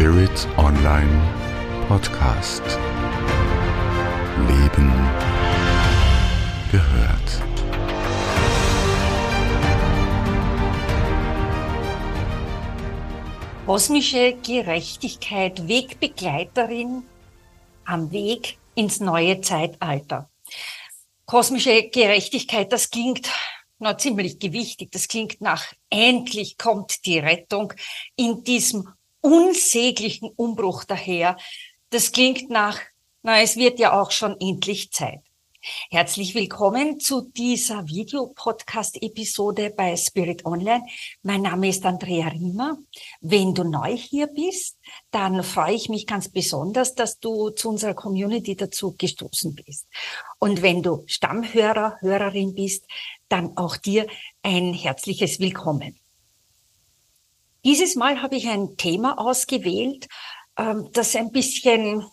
Spirit Online Podcast. Leben gehört. Kosmische Gerechtigkeit, Wegbegleiterin am Weg ins neue Zeitalter. Kosmische Gerechtigkeit, das klingt na, ziemlich gewichtig. Das klingt nach endlich kommt die Rettung in diesem unsäglichen Umbruch daher. Das klingt nach, na, es wird ja auch schon endlich Zeit. Herzlich willkommen zu dieser Videopodcast-Episode bei Spirit Online. Mein Name ist Andrea Riemer. Wenn du neu hier bist, dann freue ich mich ganz besonders, dass du zu unserer Community dazu gestoßen bist. Und wenn du Stammhörer, Hörerin bist, dann auch dir ein herzliches Willkommen. Dieses Mal habe ich ein Thema ausgewählt, ähm, das ein bisschen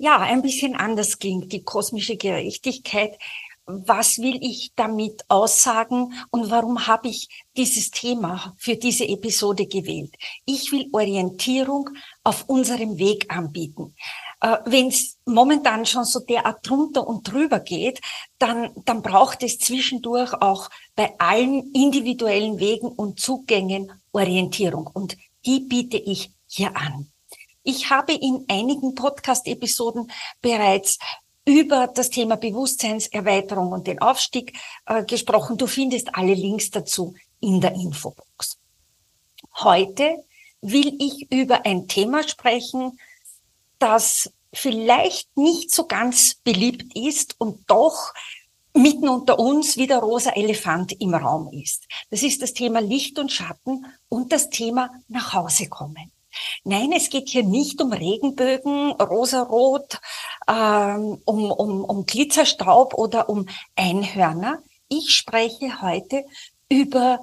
ja, ein bisschen anders klingt, die kosmische Gerechtigkeit. Was will ich damit aussagen und warum habe ich dieses Thema für diese Episode gewählt? Ich will Orientierung auf unserem Weg anbieten. Äh, Wenn es momentan schon so derart drunter und drüber geht, dann, dann braucht es zwischendurch auch bei allen individuellen Wegen und Zugängen Orientierung. Und die biete ich hier an. Ich habe in einigen Podcast-Episoden bereits über das Thema Bewusstseinserweiterung und den Aufstieg äh, gesprochen. Du findest alle Links dazu in der Infobox. Heute will ich über ein Thema sprechen, das vielleicht nicht so ganz beliebt ist und doch mitten unter uns wie der rosa Elefant im Raum ist. Das ist das Thema Licht und Schatten und das Thema nach Hause kommen. Nein, es geht hier nicht um Regenbögen, rosarot, ähm, um, um, um Glitzerstaub oder um Einhörner. Ich spreche heute über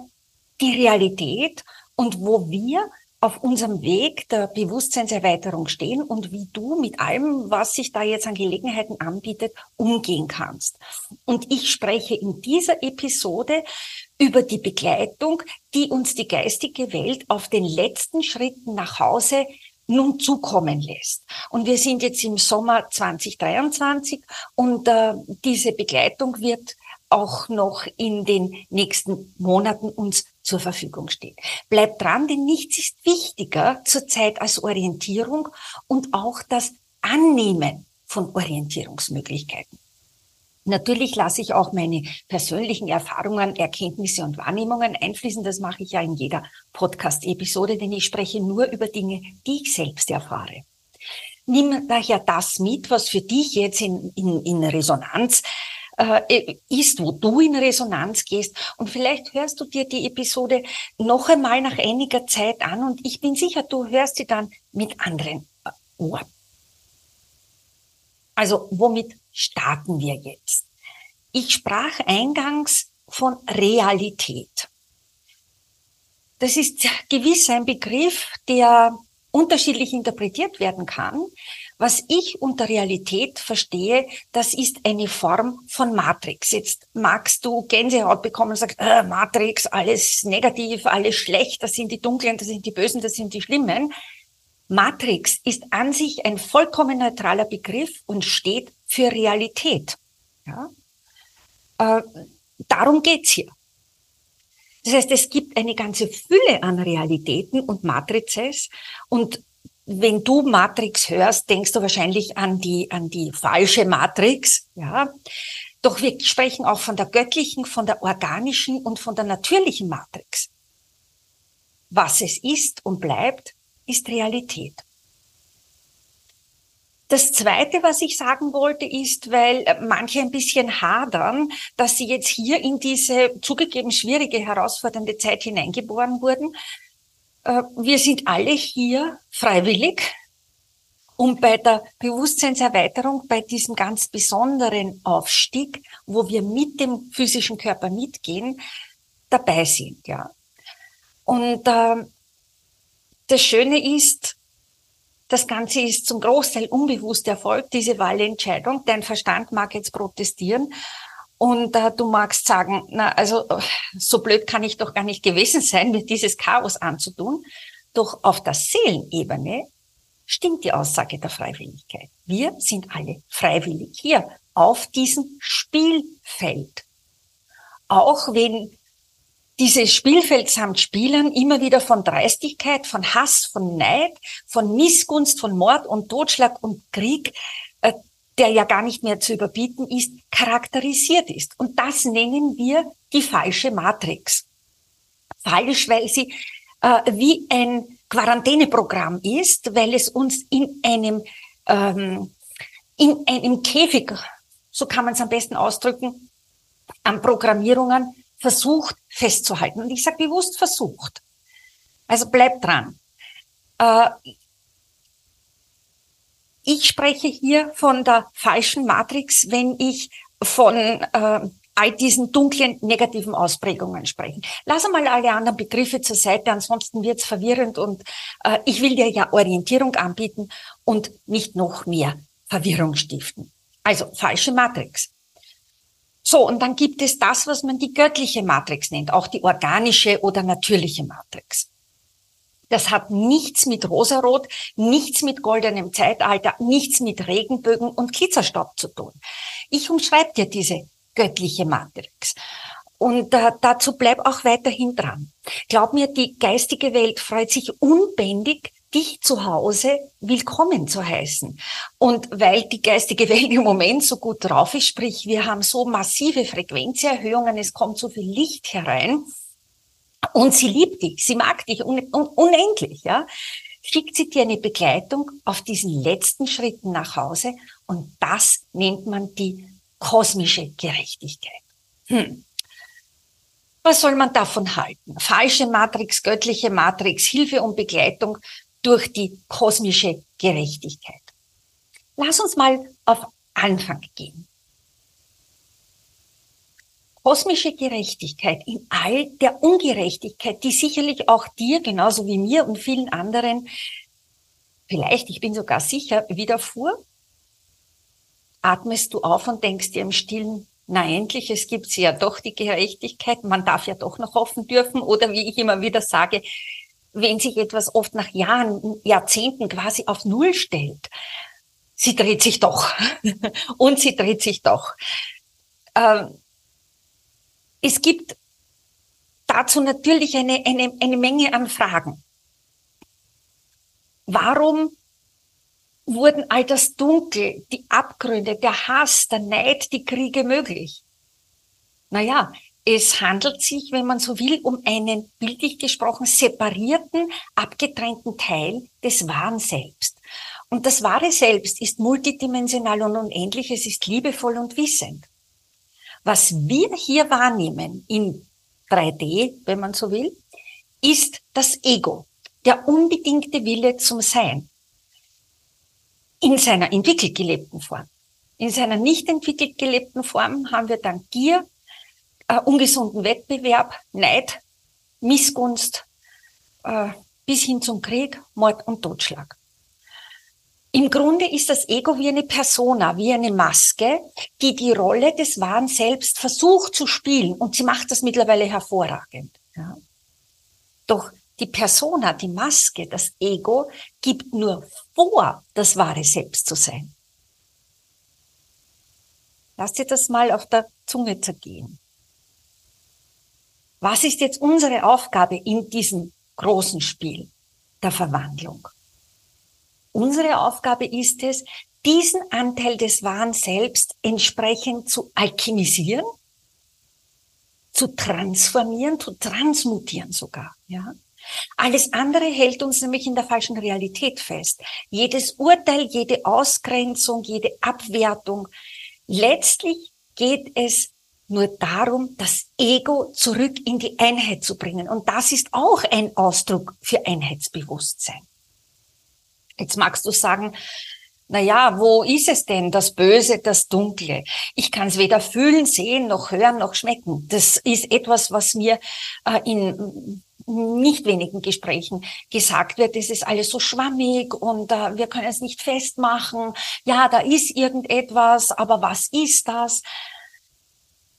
die Realität und wo wir auf unserem Weg der Bewusstseinserweiterung stehen und wie du mit allem, was sich da jetzt an Gelegenheiten anbietet, umgehen kannst. Und ich spreche in dieser Episode über die Begleitung, die uns die geistige Welt auf den letzten Schritten nach Hause nun zukommen lässt. Und wir sind jetzt im Sommer 2023 und äh, diese Begleitung wird auch noch in den nächsten Monaten uns zur Verfügung stehen. Bleibt dran, denn nichts ist wichtiger zurzeit als Orientierung und auch das Annehmen von Orientierungsmöglichkeiten. Natürlich lasse ich auch meine persönlichen Erfahrungen, Erkenntnisse und Wahrnehmungen einfließen. Das mache ich ja in jeder Podcast-Episode, denn ich spreche nur über Dinge, die ich selbst erfahre. Nimm daher das mit, was für dich jetzt in, in, in Resonanz äh, ist, wo du in Resonanz gehst. Und vielleicht hörst du dir die Episode noch einmal nach einiger Zeit an und ich bin sicher, du hörst sie dann mit anderen äh, Ohren. Also womit starten wir jetzt? Ich sprach eingangs von Realität. Das ist gewiss ein Begriff, der unterschiedlich interpretiert werden kann. Was ich unter Realität verstehe, das ist eine Form von Matrix. Jetzt magst du Gänsehaut bekommen und sagst, äh, Matrix, alles negativ, alles schlecht, das sind die Dunklen, das sind die Bösen, das sind die Schlimmen. Matrix ist an sich ein vollkommen neutraler Begriff und steht für Realität. Ja? Äh, darum geht's hier. Das heißt, es gibt eine ganze Fülle an Realitäten und Matrices und wenn du Matrix hörst, denkst du wahrscheinlich an die, an die falsche Matrix, ja. Doch wir sprechen auch von der göttlichen, von der organischen und von der natürlichen Matrix. Was es ist und bleibt, ist Realität. Das Zweite, was ich sagen wollte, ist, weil manche ein bisschen hadern, dass sie jetzt hier in diese zugegeben schwierige, herausfordernde Zeit hineingeboren wurden. Äh, wir sind alle hier freiwillig, um bei der Bewusstseinserweiterung, bei diesem ganz besonderen Aufstieg, wo wir mit dem physischen Körper mitgehen, dabei sind, ja. Und äh, das Schöne ist, das Ganze ist zum Großteil unbewusst erfolgt, diese Wahlentscheidung. Dein Verstand mag jetzt protestieren und äh, du magst sagen, na, also so blöd kann ich doch gar nicht gewesen sein, mir dieses Chaos anzutun. Doch auf der Seelenebene stimmt die Aussage der Freiwilligkeit. Wir sind alle freiwillig hier auf diesem Spielfeld. Auch wenn dieses Spielfeld samt Spielern immer wieder von Dreistigkeit, von Hass, von Neid, von Missgunst, von Mord und Totschlag und Krieg, der ja gar nicht mehr zu überbieten ist, charakterisiert ist. Und das nennen wir die falsche Matrix. Falsch, weil sie äh, wie ein Quarantäneprogramm ist, weil es uns in einem, ähm, in einem Käfig, so kann man es am besten ausdrücken, an Programmierungen versucht festzuhalten. Und ich sage bewusst versucht. Also bleibt dran. Äh, ich spreche hier von der falschen Matrix, wenn ich von äh, all diesen dunklen, negativen Ausprägungen spreche. Lass mal alle anderen Begriffe zur Seite, ansonsten wird's verwirrend und äh, ich will dir ja Orientierung anbieten und nicht noch mehr Verwirrung stiften. Also falsche Matrix. So, und dann gibt es das, was man die göttliche Matrix nennt, auch die organische oder natürliche Matrix. Das hat nichts mit Rosarot, nichts mit goldenem Zeitalter, nichts mit Regenbögen und Kizerstaub zu tun. Ich umschreibe dir diese göttliche Matrix. Und äh, dazu bleib auch weiterhin dran. Glaub mir, die geistige Welt freut sich unbändig, dich zu Hause willkommen zu heißen. Und weil die geistige Welt im Moment so gut drauf ist, sprich, wir haben so massive Frequenzerhöhungen, es kommt so viel Licht herein und sie liebt dich, sie mag dich un un unendlich, ja, schickt sie dir eine Begleitung auf diesen letzten Schritten nach Hause und das nennt man die kosmische Gerechtigkeit. Hm. Was soll man davon halten? Falsche Matrix, göttliche Matrix, Hilfe und Begleitung durch die kosmische Gerechtigkeit. Lass uns mal auf Anfang gehen. Kosmische Gerechtigkeit in all der Ungerechtigkeit, die sicherlich auch dir, genauso wie mir und vielen anderen, vielleicht, ich bin sogar sicher, widerfuhr, atmest du auf und denkst dir im Stillen, na endlich, es gibt ja doch die Gerechtigkeit, man darf ja doch noch hoffen dürfen, oder wie ich immer wieder sage, wenn sich etwas oft nach Jahren, Jahrzehnten quasi auf Null stellt, sie dreht sich doch. Und sie dreht sich doch. Ähm, es gibt dazu natürlich eine, eine, eine Menge an Fragen. Warum wurden all das Dunkel, die Abgründe, der Hass, der Neid, die Kriege möglich? Naja, es handelt sich, wenn man so will, um einen, bildlich gesprochen, separierten, abgetrennten Teil des wahren Selbst. Und das wahre Selbst ist multidimensional und unendlich, es ist liebevoll und wissend. Was wir hier wahrnehmen in 3D, wenn man so will, ist das Ego, der unbedingte Wille zum Sein. In seiner entwickelt gelebten Form. In seiner nicht entwickelt gelebten Form haben wir dann Gier, äh, ungesunden Wettbewerb, Neid, Missgunst, äh, bis hin zum Krieg, Mord und Totschlag. Im Grunde ist das Ego wie eine Persona, wie eine Maske, die die Rolle des wahren Selbst versucht zu spielen. Und sie macht das mittlerweile hervorragend. Ja. Doch die Persona, die Maske, das Ego gibt nur vor, das wahre Selbst zu sein. Lass dir das mal auf der Zunge zergehen. Was ist jetzt unsere Aufgabe in diesem großen Spiel der Verwandlung? Unsere Aufgabe ist es, diesen Anteil des wahren Selbst entsprechend zu alchemisieren, zu transformieren, zu transmutieren sogar, ja. Alles andere hält uns nämlich in der falschen Realität fest. Jedes Urteil, jede Ausgrenzung, jede Abwertung. Letztlich geht es nur darum, das Ego zurück in die Einheit zu bringen. Und das ist auch ein Ausdruck für Einheitsbewusstsein. Jetzt magst du sagen, na ja, wo ist es denn, das Böse, das Dunkle? Ich kann es weder fühlen, sehen, noch hören, noch schmecken. Das ist etwas, was mir äh, in nicht wenigen Gesprächen gesagt wird, es ist alles so schwammig und äh, wir können es nicht festmachen. Ja, da ist irgendetwas, aber was ist das?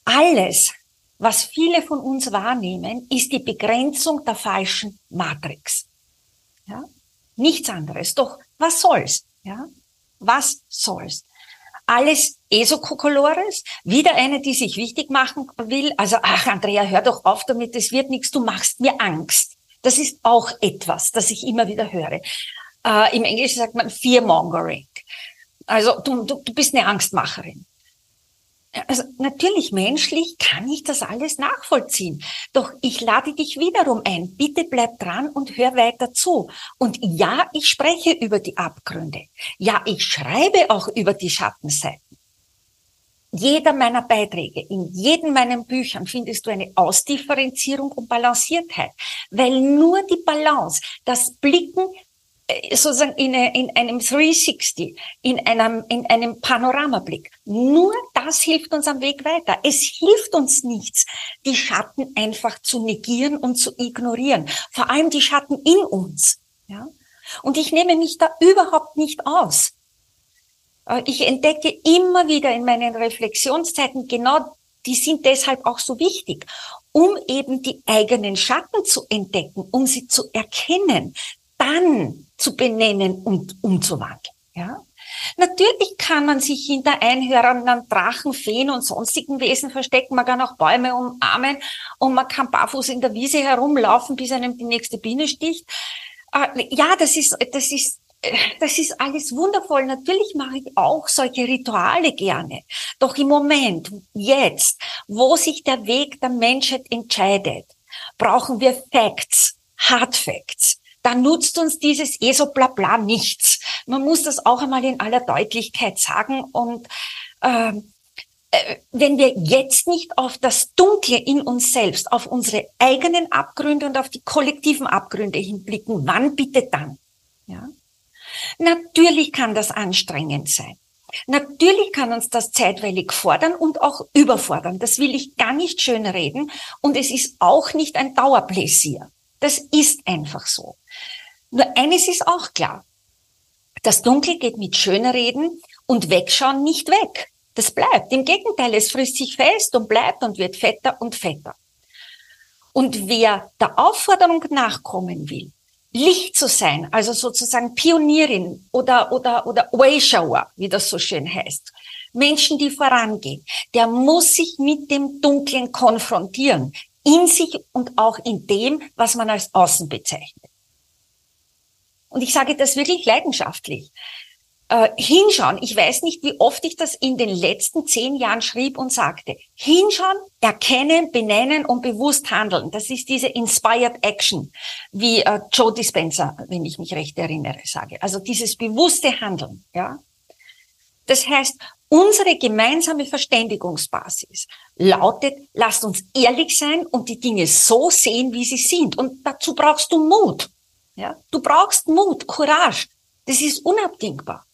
Alles, was viele von uns wahrnehmen, ist die Begrenzung der falschen Matrix. Ja? Nichts anderes. Doch was soll's? Ja? Was soll's? Alles Esokokolores, wieder eine, die sich wichtig machen will. Also, ach, Andrea, hör doch auf damit, es wird nichts, du machst mir Angst. Das ist auch etwas, das ich immer wieder höre. Äh, Im Englischen sagt man Fearmongering. Also, du, du, du bist eine Angstmacherin. Also natürlich menschlich kann ich das alles nachvollziehen. Doch ich lade dich wiederum ein. Bitte bleib dran und hör weiter zu. Und ja, ich spreche über die Abgründe. Ja, ich schreibe auch über die Schattenseiten. Jeder meiner Beiträge, in jedem meinen Büchern findest du eine Ausdifferenzierung und Balanciertheit, weil nur die Balance, das Blicken sozusagen in, in einem 360, in einem, in einem Panoramablick. Nur das hilft uns am Weg weiter. Es hilft uns nichts, die Schatten einfach zu negieren und zu ignorieren. Vor allem die Schatten in uns. Ja? Und ich nehme mich da überhaupt nicht aus. Äh, ich entdecke immer wieder in meinen Reflexionszeiten genau, die sind deshalb auch so wichtig, um eben die eigenen Schatten zu entdecken, um sie zu erkennen, dann zu benennen und umzuwandeln. Ja? Natürlich kann man sich hinter einhörenden Drachen, Feen und sonstigen Wesen verstecken. Man kann auch Bäume umarmen und man kann barfuß in der Wiese herumlaufen, bis einem die nächste Biene sticht. Äh, ja, das ist, das ist, das ist alles wundervoll. Natürlich mache ich auch solche Rituale gerne. Doch im Moment, jetzt, wo sich der Weg der Menschheit entscheidet, brauchen wir Facts, Hard Facts dann nutzt uns dieses eh so bla nichts. Man muss das auch einmal in aller Deutlichkeit sagen und ähm, äh, wenn wir jetzt nicht auf das Dunkle in uns selbst, auf unsere eigenen Abgründe und auf die kollektiven Abgründe hinblicken, wann bitte dann? Ja? Natürlich kann das anstrengend sein. Natürlich kann uns das zeitweilig fordern und auch überfordern. Das will ich gar nicht schön reden. Und es ist auch nicht ein Dauerpläsier. Das ist einfach so. Nur eines ist auch klar. Das Dunkel geht mit Schönreden und Wegschauen nicht weg. Das bleibt. Im Gegenteil, es frisst sich fest und bleibt und wird fetter und fetter. Und wer der Aufforderung nachkommen will, Licht zu sein, also sozusagen Pionierin oder, oder, oder Wayshower, wie das so schön heißt, Menschen, die vorangehen, der muss sich mit dem Dunklen konfrontieren in sich und auch in dem, was man als Außen bezeichnet. Und ich sage das wirklich leidenschaftlich. Äh, hinschauen. Ich weiß nicht, wie oft ich das in den letzten zehn Jahren schrieb und sagte. Hinschauen, erkennen, benennen und bewusst handeln. Das ist diese Inspired Action, wie äh, Joe Dispenza, wenn ich mich recht erinnere, sage. Also dieses bewusste Handeln, ja. Das heißt, Unsere gemeinsame Verständigungsbasis lautet, lasst uns ehrlich sein und die Dinge so sehen, wie sie sind. Und dazu brauchst du Mut. Ja? Du brauchst Mut, Courage. Das ist unabdingbar.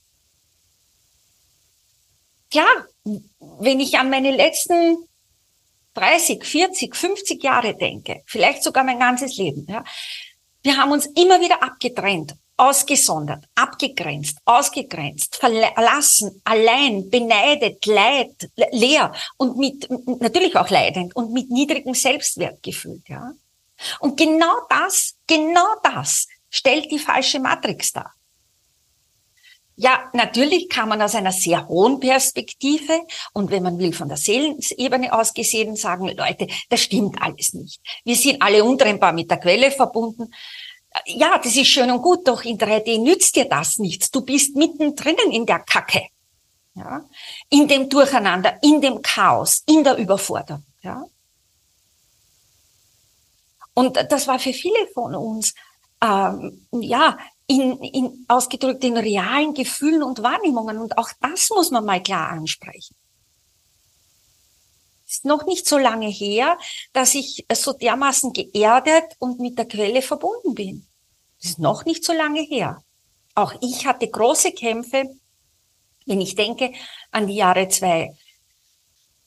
Klar, wenn ich an meine letzten 30, 40, 50 Jahre denke, vielleicht sogar mein ganzes Leben, ja, wir haben uns immer wieder abgetrennt ausgesondert, abgegrenzt, ausgegrenzt, verlassen, allein, beneidet, leid, leer und mit, natürlich auch leidend und mit niedrigem Selbstwertgefühl, ja. Und genau das, genau das stellt die falsche Matrix dar. Ja, natürlich kann man aus einer sehr hohen Perspektive und wenn man will von der Seelensebene aus gesehen sagen, Leute, das stimmt alles nicht. Wir sind alle untrennbar mit der Quelle verbunden ja, das ist schön und gut, doch in 3D nützt dir das nichts. Du bist mittendrin in der Kacke. Ja? In dem Durcheinander, in dem Chaos, in der Überforderung. Ja? Und das war für viele von uns, ähm, ja, in, in, ausgedrückt in realen Gefühlen und Wahrnehmungen. Und auch das muss man mal klar ansprechen. Ist noch nicht so lange her, dass ich so dermaßen geerdet und mit der Quelle verbunden bin. Das ist noch nicht so lange her. Auch ich hatte große Kämpfe, wenn ich denke an die Jahre zwei,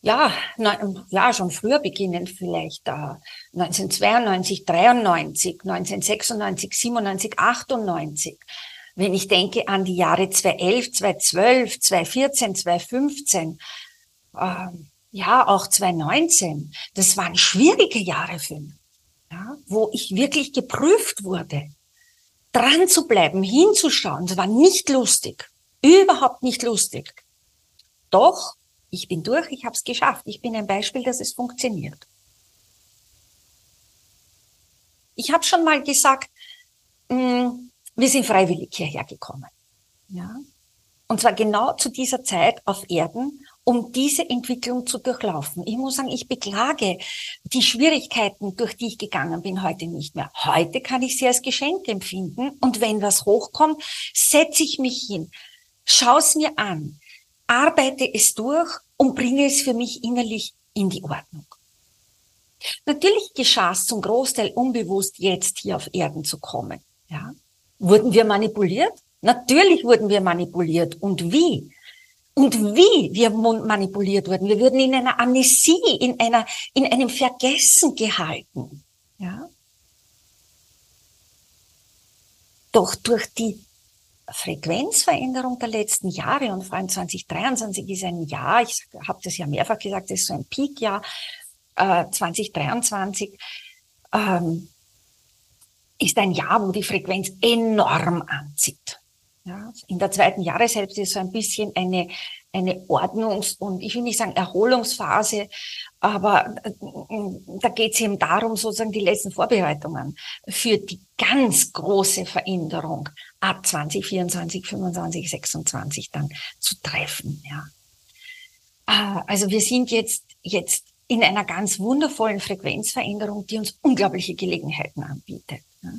ja, neun, ja, schon früher beginnend vielleicht, äh, 1992, 93, 1996, 97, 98. Wenn ich denke an die Jahre 2011, 2012, 2014, 2015, äh, ja, auch 2019, das waren schwierige Jahre für mich, ja, wo ich wirklich geprüft wurde dran zu bleiben, hinzuschauen, das war nicht lustig. Überhaupt nicht lustig. Doch, ich bin durch, ich habe es geschafft. Ich bin ein Beispiel, dass es funktioniert. Ich habe schon mal gesagt, mh, mm, wir sind freiwillig hierher gekommen. Ja? Und zwar genau zu dieser Zeit auf Erden, um diese Entwicklung zu durchlaufen. Ich muss sagen, ich beklage die Schwierigkeiten, durch die ich gegangen bin, heute nicht mehr. Heute kann ich sie als Geschenk empfinden und wenn was hochkommt, setze ich mich hin, schaue es mir an, arbeite es durch und bringe es für mich innerlich in die Ordnung. Natürlich geschah es zum Großteil unbewusst, jetzt hier auf Erden zu kommen. Ja? Wurden wir manipuliert? Natürlich wurden wir manipuliert. Und wie? Und wie wir manipuliert wurden. Wir wurden in einer Amnesie, in einer, in einem Vergessen gehalten. Ja? Doch durch die Frequenzveränderung der letzten Jahre und vor allem 2023 ist ein Jahr, ich habe das ja mehrfach gesagt, das ist so ein Peakjahr, äh, 2023, ähm, ist ein Jahr, wo die Frequenz enorm anzieht. Ja, in der zweiten Jahreshälfte ist so ein bisschen eine, eine Ordnungs- und ich will nicht sagen Erholungsphase, aber äh, da geht es eben darum, sozusagen die letzten Vorbereitungen für die ganz große Veränderung ab 2024, 25, 26 dann zu treffen. Ja. Ah, also wir sind jetzt, jetzt in einer ganz wundervollen Frequenzveränderung, die uns unglaubliche Gelegenheiten anbietet. Ja.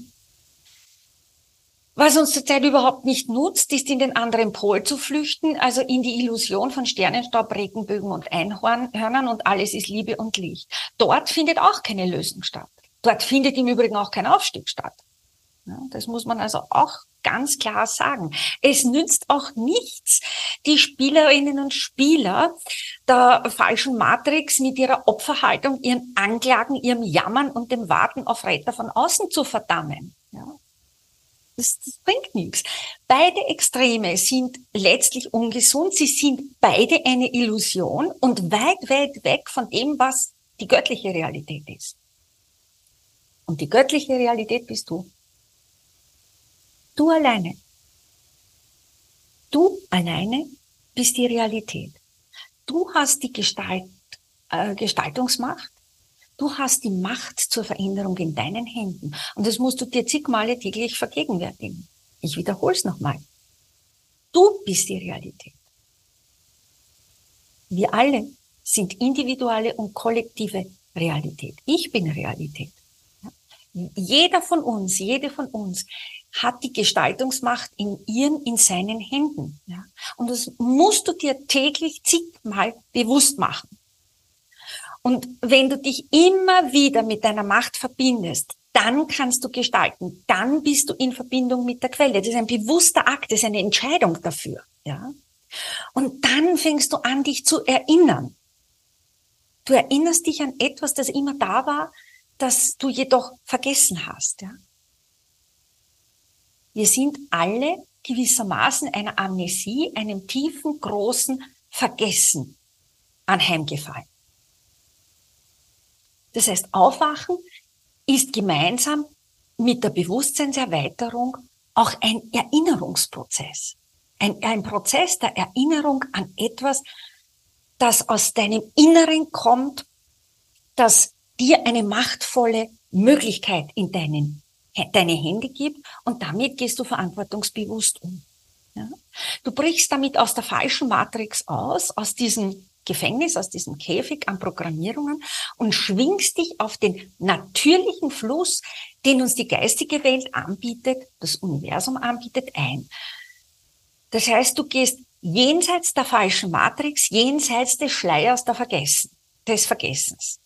Was uns zurzeit überhaupt nicht nutzt, ist in den anderen Pol zu flüchten, also in die Illusion von Sternenstaub, Regenbögen und Einhörnern und alles ist Liebe und Licht. Dort findet auch keine Lösung statt. Dort findet im Übrigen auch kein Aufstieg statt. Das muss man also auch ganz klar sagen. Es nützt auch nichts, die Spielerinnen und Spieler der falschen Matrix mit ihrer Opferhaltung, ihren Anklagen, ihrem Jammern und dem Warten auf Retter von außen zu verdammen. Ja. Das, das bringt nichts. Beide Extreme sind letztlich ungesund. Sie sind beide eine Illusion und weit, weit weg von dem, was die göttliche Realität ist. Und die göttliche Realität bist du. Du alleine. Du alleine bist die Realität. Du hast die Gestalt, äh, Gestaltungsmacht Du hast die Macht zur Veränderung in deinen Händen. Und das musst du dir zig Male täglich vergegenwärtigen. Ich wiederhole es nochmal. Du bist die Realität. Wir alle sind individuelle und kollektive Realität. Ich bin Realität. Jeder von uns, jede von uns hat die Gestaltungsmacht in ihren, in seinen Händen. Und das musst du dir täglich zigmal bewusst machen. Und wenn du dich immer wieder mit deiner Macht verbindest, dann kannst du gestalten. Dann bist du in Verbindung mit der Quelle. Das ist ein bewusster Akt, das ist eine Entscheidung dafür. Ja? Und dann fängst du an, dich zu erinnern. Du erinnerst dich an etwas, das immer da war, das du jedoch vergessen hast. Ja? Wir sind alle gewissermaßen einer Amnesie, einem tiefen, großen Vergessen anheimgefallen. Das heißt, Aufwachen ist gemeinsam mit der Bewusstseinserweiterung auch ein Erinnerungsprozess. Ein, ein Prozess der Erinnerung an etwas, das aus deinem Inneren kommt, das dir eine machtvolle Möglichkeit in deinen, deine Hände gibt und damit gehst du verantwortungsbewusst um. Ja? Du brichst damit aus der falschen Matrix aus, aus diesem Gefängnis, aus diesem Käfig an Programmierungen und schwingst dich auf den natürlichen Fluss, den uns die geistige Welt anbietet, das Universum anbietet, ein. Das heißt, du gehst jenseits der falschen Matrix, jenseits des Schleiers der Vergessen, des Vergessens.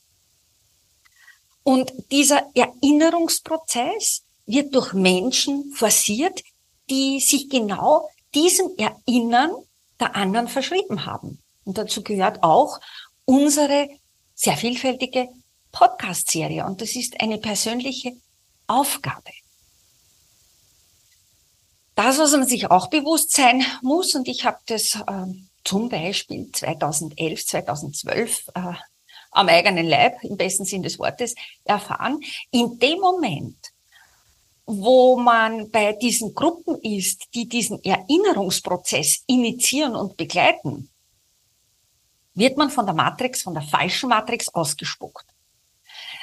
Und dieser Erinnerungsprozess wird durch Menschen forciert, die sich genau diesem Erinnern der anderen verschrieben haben. Und dazu gehört auch unsere sehr vielfältige Podcast-Serie. Und das ist eine persönliche Aufgabe. Das, was man sich auch bewusst sein muss, und ich habe das äh, zum Beispiel 2011, 2012 äh, am eigenen Leib, im besten Sinn des Wortes, erfahren, in dem Moment, wo man bei diesen Gruppen ist, die diesen Erinnerungsprozess initiieren und begleiten, wird man von der Matrix, von der falschen Matrix ausgespuckt.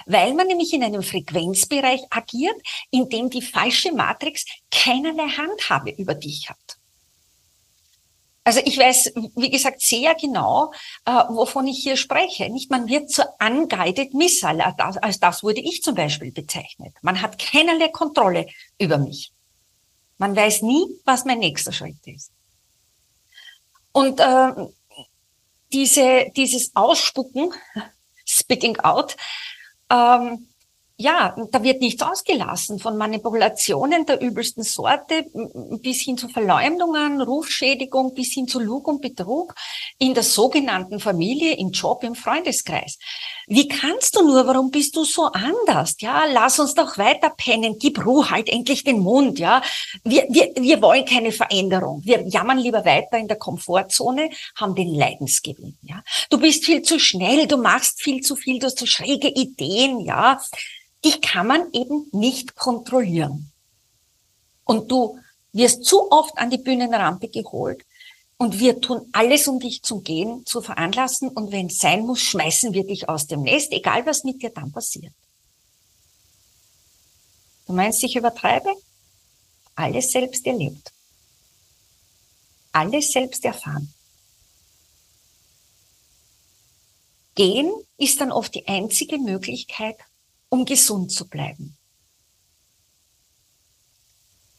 Weil man nämlich in einem Frequenzbereich agiert, in dem die falsche Matrix keinerlei Handhabe über dich hat. Also ich weiß, wie gesagt, sehr genau, äh, wovon ich hier spreche. Nicht, man wird zur unguided missile, als das wurde ich zum Beispiel bezeichnet. Man hat keinerlei Kontrolle über mich. Man weiß nie, was mein nächster Schritt ist. Und äh, diese, dieses Ausspucken, spitting out, ähm, ja, da wird nichts ausgelassen von Manipulationen der übelsten Sorte bis hin zu Verleumdungen, Rufschädigung, bis hin zu Lug und Betrug in der sogenannten Familie, im Job, im Freundeskreis. Wie kannst du nur? Warum bist du so anders? Ja, lass uns doch weiter pennen. Gib Ruhe, halt endlich den Mund. Ja, wir, wir, wir wollen keine Veränderung. Wir jammern lieber weiter in der Komfortzone, haben den Leidensgewinn. Ja, du bist viel zu schnell, du machst viel zu viel, du hast so schräge Ideen. Ja, die kann man eben nicht kontrollieren. Und du wirst zu oft an die Bühnenrampe geholt und wir tun alles, um dich zum Gehen zu veranlassen und wenn es sein muss, schmeißen wir dich aus dem Nest, egal was mit dir dann passiert. Du meinst, ich übertreibe? Alles selbst erlebt. Alles selbst erfahren. Gehen ist dann oft die einzige Möglichkeit, um gesund zu bleiben.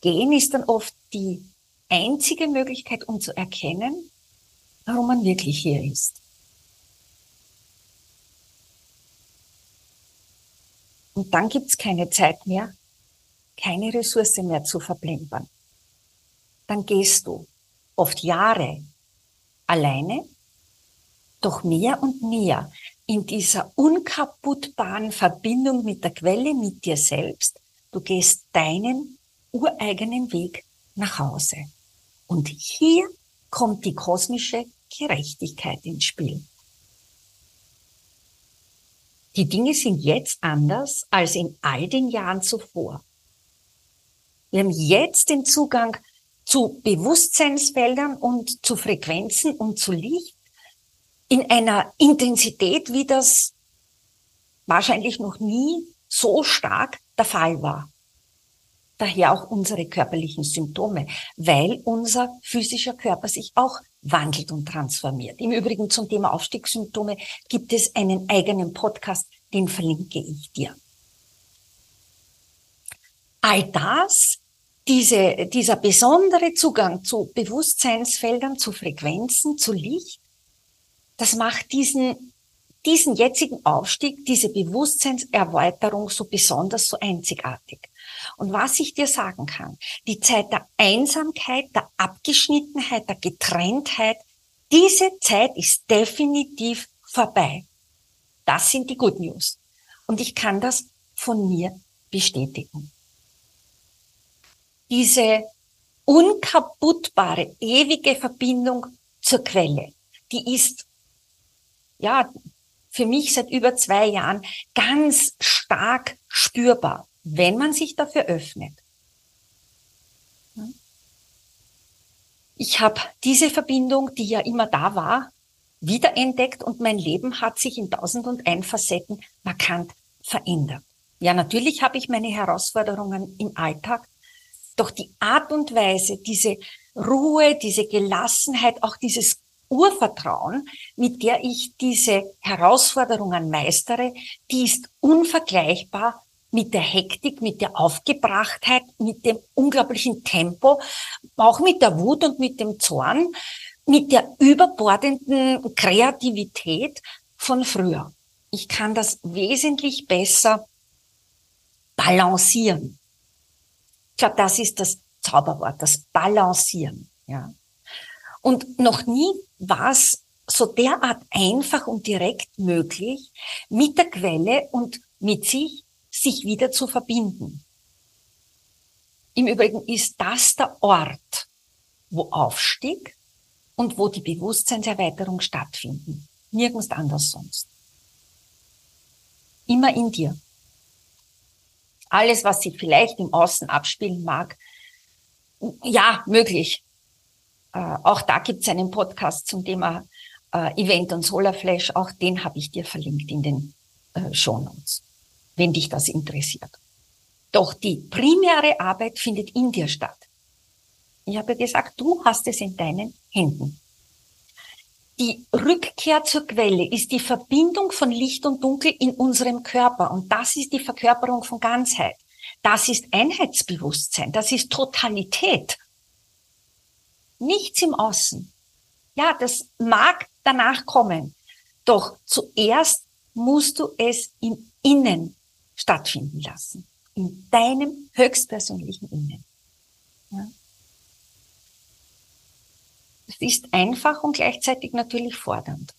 Gehen ist dann oft die einzige Möglichkeit, um zu erkennen, warum man wirklich hier ist. Und dann gibt's keine Zeit mehr, keine Ressource mehr zu verplempern. Dann gehst du oft Jahre alleine, doch mehr und mehr in dieser unkaputtbaren Verbindung mit der Quelle, mit dir selbst. Du gehst deinen ureigenen Weg nach Hause. Und hier kommt die kosmische Gerechtigkeit ins Spiel. Die Dinge sind jetzt anders als in all den Jahren zuvor. Wir haben jetzt den Zugang zu Bewusstseinsfeldern und zu Frequenzen und zu Licht, in einer Intensität, wie das wahrscheinlich noch nie so stark der Fall war. Daher auch unsere körperlichen Symptome, weil unser physischer Körper sich auch wandelt und transformiert. Im Übrigen zum Thema Aufstiegssymptome gibt es einen eigenen Podcast, den verlinke ich dir. All das, diese, dieser besondere Zugang zu Bewusstseinsfeldern, zu Frequenzen, zu Licht, das macht diesen, diesen jetzigen Aufstieg, diese Bewusstseinserweiterung so besonders, so einzigartig. Und was ich dir sagen kann, die Zeit der Einsamkeit, der Abgeschnittenheit, der Getrenntheit, diese Zeit ist definitiv vorbei. Das sind die Good News. Und ich kann das von mir bestätigen. Diese unkaputtbare, ewige Verbindung zur Quelle, die ist ja, für mich seit über zwei Jahren ganz stark spürbar, wenn man sich dafür öffnet. Ich habe diese Verbindung, die ja immer da war, wiederentdeckt und mein Leben hat sich in tausend und ein Facetten markant verändert. Ja, natürlich habe ich meine Herausforderungen im Alltag, doch die Art und Weise, diese Ruhe, diese Gelassenheit, auch dieses Urvertrauen, mit der ich diese Herausforderungen meistere, die ist unvergleichbar mit der Hektik, mit der Aufgebrachtheit, mit dem unglaublichen Tempo, auch mit der Wut und mit dem Zorn, mit der überbordenden Kreativität von früher. Ich kann das wesentlich besser balancieren. Ich glaube, das ist das Zauberwort, das Balancieren. Ja. Und noch nie war es so derart einfach und direkt möglich, mit der Quelle und mit sich sich wieder zu verbinden. Im Übrigen ist das der Ort, wo Aufstieg und wo die Bewusstseinserweiterung stattfinden. Nirgends anders sonst. Immer in dir. Alles, was sich vielleicht im Außen abspielen mag, ja, möglich. Äh, auch da gibt es einen Podcast zum Thema äh, Event und Solarflash. Auch den habe ich dir verlinkt in den äh, Shownotes, wenn dich das interessiert. Doch die primäre Arbeit findet in dir statt. Ich habe gesagt, du hast es in deinen Händen. Die Rückkehr zur Quelle ist die Verbindung von Licht und Dunkel in unserem Körper. Und das ist die Verkörperung von Ganzheit. Das ist Einheitsbewusstsein. Das ist Totalität. Nichts im Außen. Ja, das mag danach kommen. Doch zuerst musst du es im Innen stattfinden lassen. In deinem höchstpersönlichen Innen. Ja. Es ist einfach und gleichzeitig natürlich fordernd.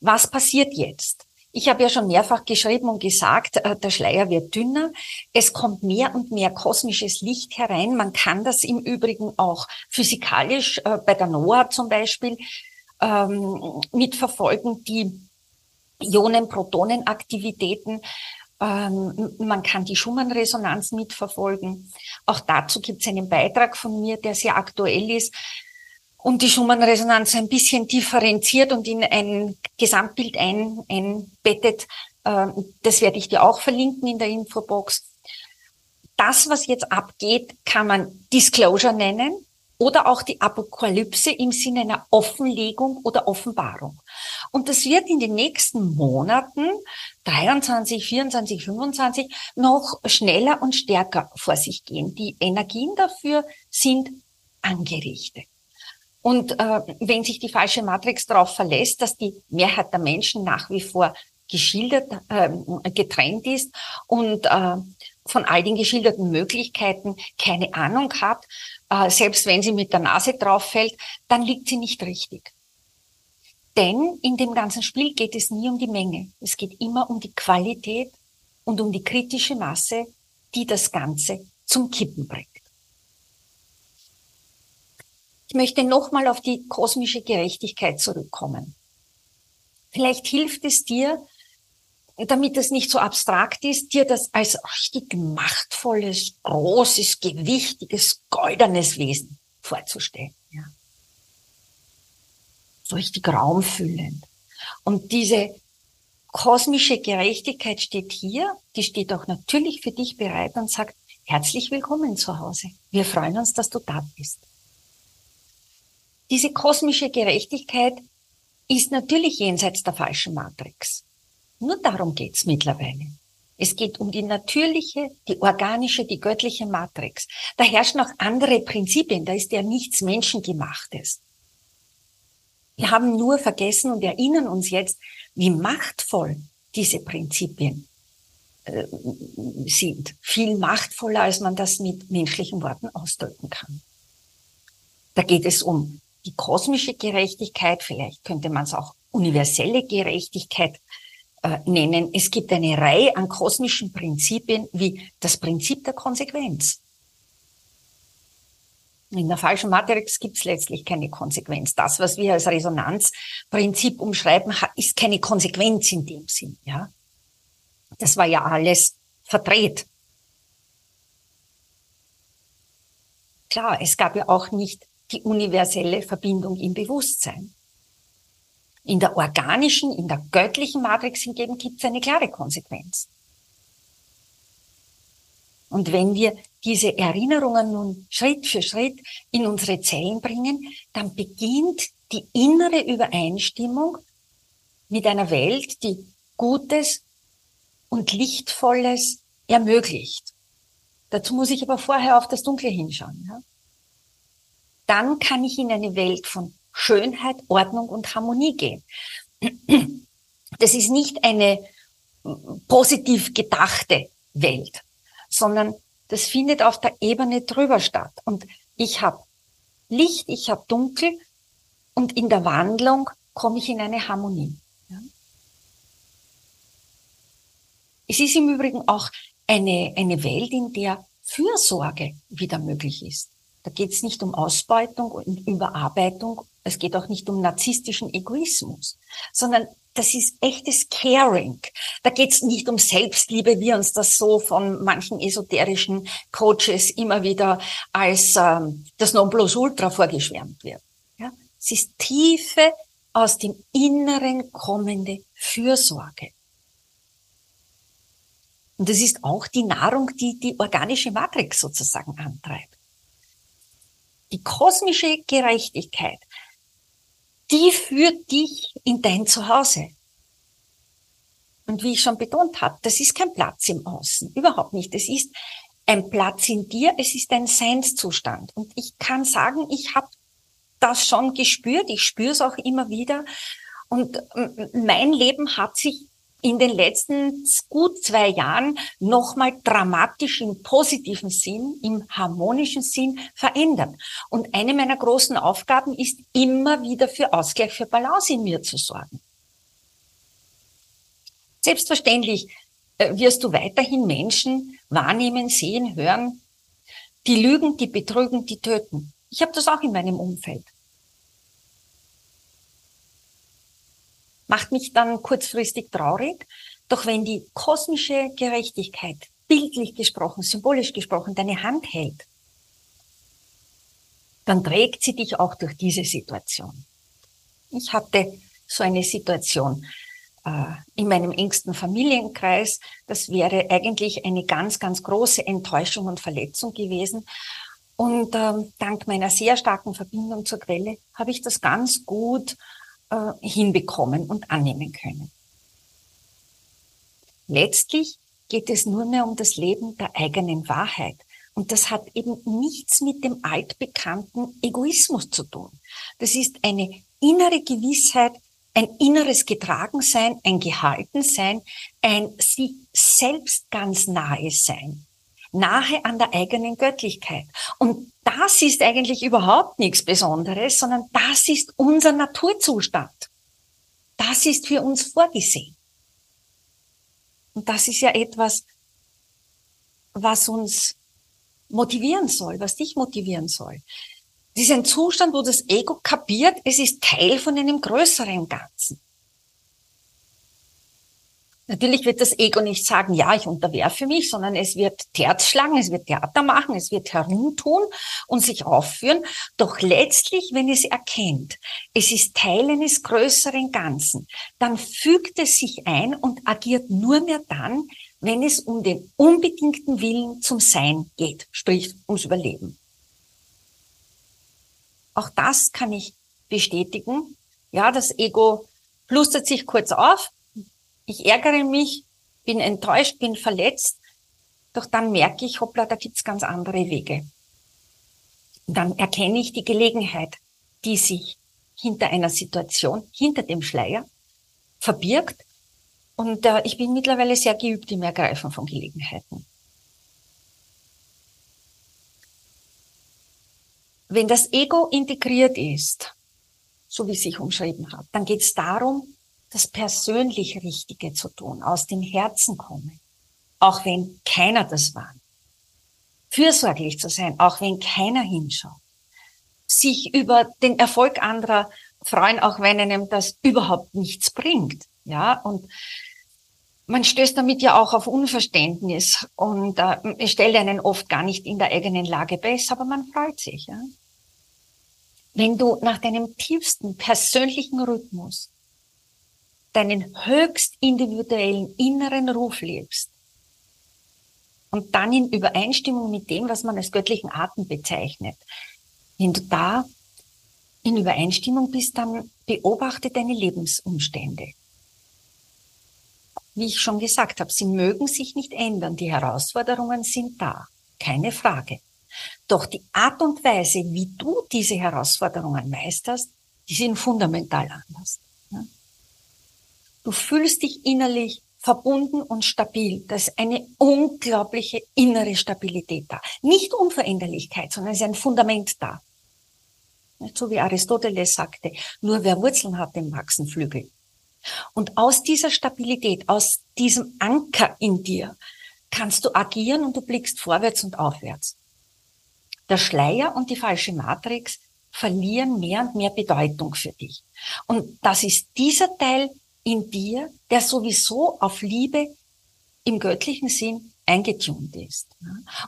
Was passiert jetzt? Ich habe ja schon mehrfach geschrieben und gesagt, äh, der Schleier wird dünner. Es kommt mehr und mehr kosmisches Licht herein. Man kann das im Übrigen auch physikalisch äh, bei der NOAA zum Beispiel ähm, mitverfolgen, die Ionen-Protonen-Aktivitäten. Ähm, man kann die Schumann-Resonanz mitverfolgen. Auch dazu gibt es einen Beitrag von mir, der sehr aktuell ist und die Schumann-Resonanz ein bisschen differenziert und in ein Gesamtbild ein, einbettet. Ähm, das werde ich dir auch verlinken in der Infobox. Das, was jetzt abgeht, kann man Disclosure nennen oder auch die Apokalypse im Sinne einer Offenlegung oder Offenbarung. Und das wird in den nächsten Monaten 23, 24, 25 noch schneller und stärker vor sich gehen. Die Energien dafür sind angerichtet. Und äh, wenn sich die falsche Matrix darauf verlässt, dass die Mehrheit der Menschen nach wie vor geschildert, äh, getrennt ist und äh, von all den geschilderten Möglichkeiten keine Ahnung hat, äh, selbst wenn sie mit der Nase drauf fällt, dann liegt sie nicht richtig. Denn in dem ganzen Spiel geht es nie um die Menge. Es geht immer um die Qualität und um die kritische Masse, die das Ganze zum Kippen bringt. Ich möchte nochmal auf die kosmische Gerechtigkeit zurückkommen. Vielleicht hilft es dir, damit es nicht so abstrakt ist, dir das als richtig machtvolles, großes, gewichtiges, goldenes Wesen vorzustellen. Ja. So richtig raumfüllend. Und diese kosmische Gerechtigkeit steht hier, die steht auch natürlich für dich bereit und sagt, herzlich willkommen zu Hause. Wir freuen uns, dass du da bist. Diese kosmische Gerechtigkeit ist natürlich jenseits der falschen Matrix. Nur darum geht's mittlerweile. Es geht um die natürliche, die organische, die göttliche Matrix. Da herrschen auch andere Prinzipien, da ist ja nichts Menschengemachtes. Wir haben nur vergessen und erinnern uns jetzt, wie machtvoll diese Prinzipien äh, sind. Viel machtvoller, als man das mit menschlichen Worten ausdrücken kann. Da geht es um die kosmische Gerechtigkeit, vielleicht könnte man es auch universelle Gerechtigkeit äh, nennen. Es gibt eine Reihe an kosmischen Prinzipien wie das Prinzip der Konsequenz. In der falschen Matrix gibt es letztlich keine Konsequenz. Das, was wir als Resonanzprinzip umschreiben, ist keine Konsequenz in dem Sinn. Ja, das war ja alles verdreht. Klar, es gab ja auch nicht die universelle Verbindung im Bewusstsein. In der organischen, in der göttlichen Matrix hingegen gibt es eine klare Konsequenz. Und wenn wir diese Erinnerungen nun Schritt für Schritt in unsere Zellen bringen, dann beginnt die innere Übereinstimmung mit einer Welt, die Gutes und Lichtvolles ermöglicht. Dazu muss ich aber vorher auf das Dunkle hinschauen. Ja? Dann kann ich in eine Welt von Schönheit, Ordnung und Harmonie gehen. Das ist nicht eine positiv gedachte Welt, sondern das findet auf der Ebene drüber statt. Und ich habe Licht, ich habe Dunkel und in der Wandlung komme ich in eine Harmonie. Es ist im Übrigen auch eine, eine Welt, in der Fürsorge wieder möglich ist. Da geht es nicht um Ausbeutung und Überarbeitung. Es geht auch nicht um narzisstischen Egoismus, sondern das ist echtes Caring. Da geht's nicht um Selbstliebe, wie uns das so von manchen esoterischen Coaches immer wieder als ähm, das Nonplusultra vorgeschwärmt wird. Ja? Es ist tiefe, aus dem Inneren kommende Fürsorge. Und das ist auch die Nahrung, die die organische Matrix sozusagen antreibt. Die kosmische Gerechtigkeit, die führt dich in dein Zuhause. Und wie ich schon betont habe, das ist kein Platz im Außen, überhaupt nicht. Es ist ein Platz in dir, es ist ein Seinszustand. Und ich kann sagen, ich habe das schon gespürt, ich spüre es auch immer wieder. Und mein Leben hat sich in den letzten gut zwei Jahren nochmal dramatisch im positiven Sinn, im harmonischen Sinn verändert. Und eine meiner großen Aufgaben ist immer wieder für Ausgleich, für Balance in mir zu sorgen. Selbstverständlich äh, wirst du weiterhin Menschen wahrnehmen, sehen, hören, die lügen, die betrügen, die töten. Ich habe das auch in meinem Umfeld. Macht mich dann kurzfristig traurig. Doch wenn die kosmische Gerechtigkeit, bildlich gesprochen, symbolisch gesprochen, deine Hand hält, dann trägt sie dich auch durch diese Situation. Ich hatte so eine Situation äh, in meinem engsten Familienkreis. Das wäre eigentlich eine ganz, ganz große Enttäuschung und Verletzung gewesen. Und äh, dank meiner sehr starken Verbindung zur Quelle habe ich das ganz gut äh, hinbekommen und annehmen können. Letztlich geht es nur mehr um das Leben der eigenen Wahrheit. Und das hat eben nichts mit dem altbekannten Egoismus zu tun. Das ist eine innere Gewissheit, ein inneres Getragensein, ein Gehaltensein, ein sich selbst ganz nahe sein nahe an der eigenen Göttlichkeit. Und das ist eigentlich überhaupt nichts Besonderes, sondern das ist unser Naturzustand. Das ist für uns vorgesehen. Und das ist ja etwas, was uns motivieren soll, was dich motivieren soll. Das ist ein Zustand, wo das Ego kapiert, es ist Teil von einem größeren Ganzen. Natürlich wird das Ego nicht sagen, ja, ich unterwerfe mich, sondern es wird Terz schlagen, es wird Theater machen, es wird herumtun und sich aufführen. Doch letztlich, wenn es erkennt, es ist Teil eines größeren Ganzen, dann fügt es sich ein und agiert nur mehr dann, wenn es um den unbedingten Willen zum Sein geht, sprich ums Überleben. Auch das kann ich bestätigen. Ja, das Ego plustert sich kurz auf, ich ärgere mich, bin enttäuscht, bin verletzt, doch dann merke ich, hoppla, da gibt's ganz andere Wege. Dann erkenne ich die Gelegenheit, die sich hinter einer Situation, hinter dem Schleier verbirgt. Und äh, ich bin mittlerweile sehr geübt im Ergreifen von Gelegenheiten. Wenn das Ego integriert ist, so wie ich sich umschrieben habe, dann geht es darum, das persönlich Richtige zu tun, aus dem Herzen kommen, auch wenn keiner das war. Fürsorglich zu sein, auch wenn keiner hinschaut. Sich über den Erfolg anderer freuen, auch wenn einem das überhaupt nichts bringt. Ja, und man stößt damit ja auch auf Unverständnis und äh, stellt einen oft gar nicht in der eigenen Lage besser, aber man freut sich. Ja? Wenn du nach deinem tiefsten persönlichen Rhythmus deinen höchst individuellen inneren Ruf lebst und dann in Übereinstimmung mit dem, was man als göttlichen Atem bezeichnet, wenn du da in Übereinstimmung bist, dann beobachte deine Lebensumstände. Wie ich schon gesagt habe, sie mögen sich nicht ändern. Die Herausforderungen sind da. Keine Frage. Doch die Art und Weise, wie du diese Herausforderungen meisterst, die sind fundamental anders. Du fühlst dich innerlich verbunden und stabil. Das ist eine unglaubliche innere Stabilität da. Nicht Unveränderlichkeit, sondern es ist ein Fundament da. So wie Aristoteles sagte, nur wer Wurzeln hat, dem wachsen Flügel. Und aus dieser Stabilität, aus diesem Anker in dir, kannst du agieren und du blickst vorwärts und aufwärts. Der Schleier und die falsche Matrix verlieren mehr und mehr Bedeutung für dich. Und das ist dieser Teil in dir, der sowieso auf Liebe im göttlichen Sinn eingetunt ist.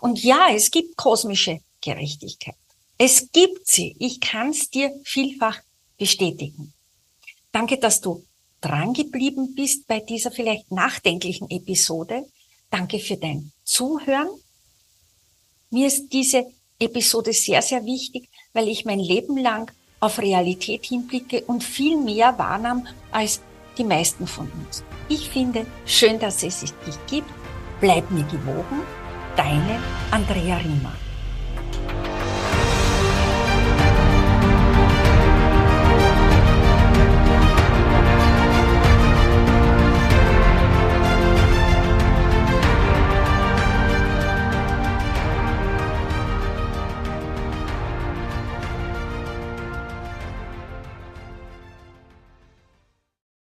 Und ja, es gibt kosmische Gerechtigkeit. Es gibt sie. Ich kann es dir vielfach bestätigen. Danke, dass du dran geblieben bist bei dieser vielleicht nachdenklichen Episode. Danke für dein Zuhören. Mir ist diese Episode sehr, sehr wichtig, weil ich mein Leben lang auf Realität hinblicke und viel mehr wahrnahm als die meisten von uns. Ich finde schön, dass es dich gibt. Bleib mir gewogen. Deine Andrea Riemer.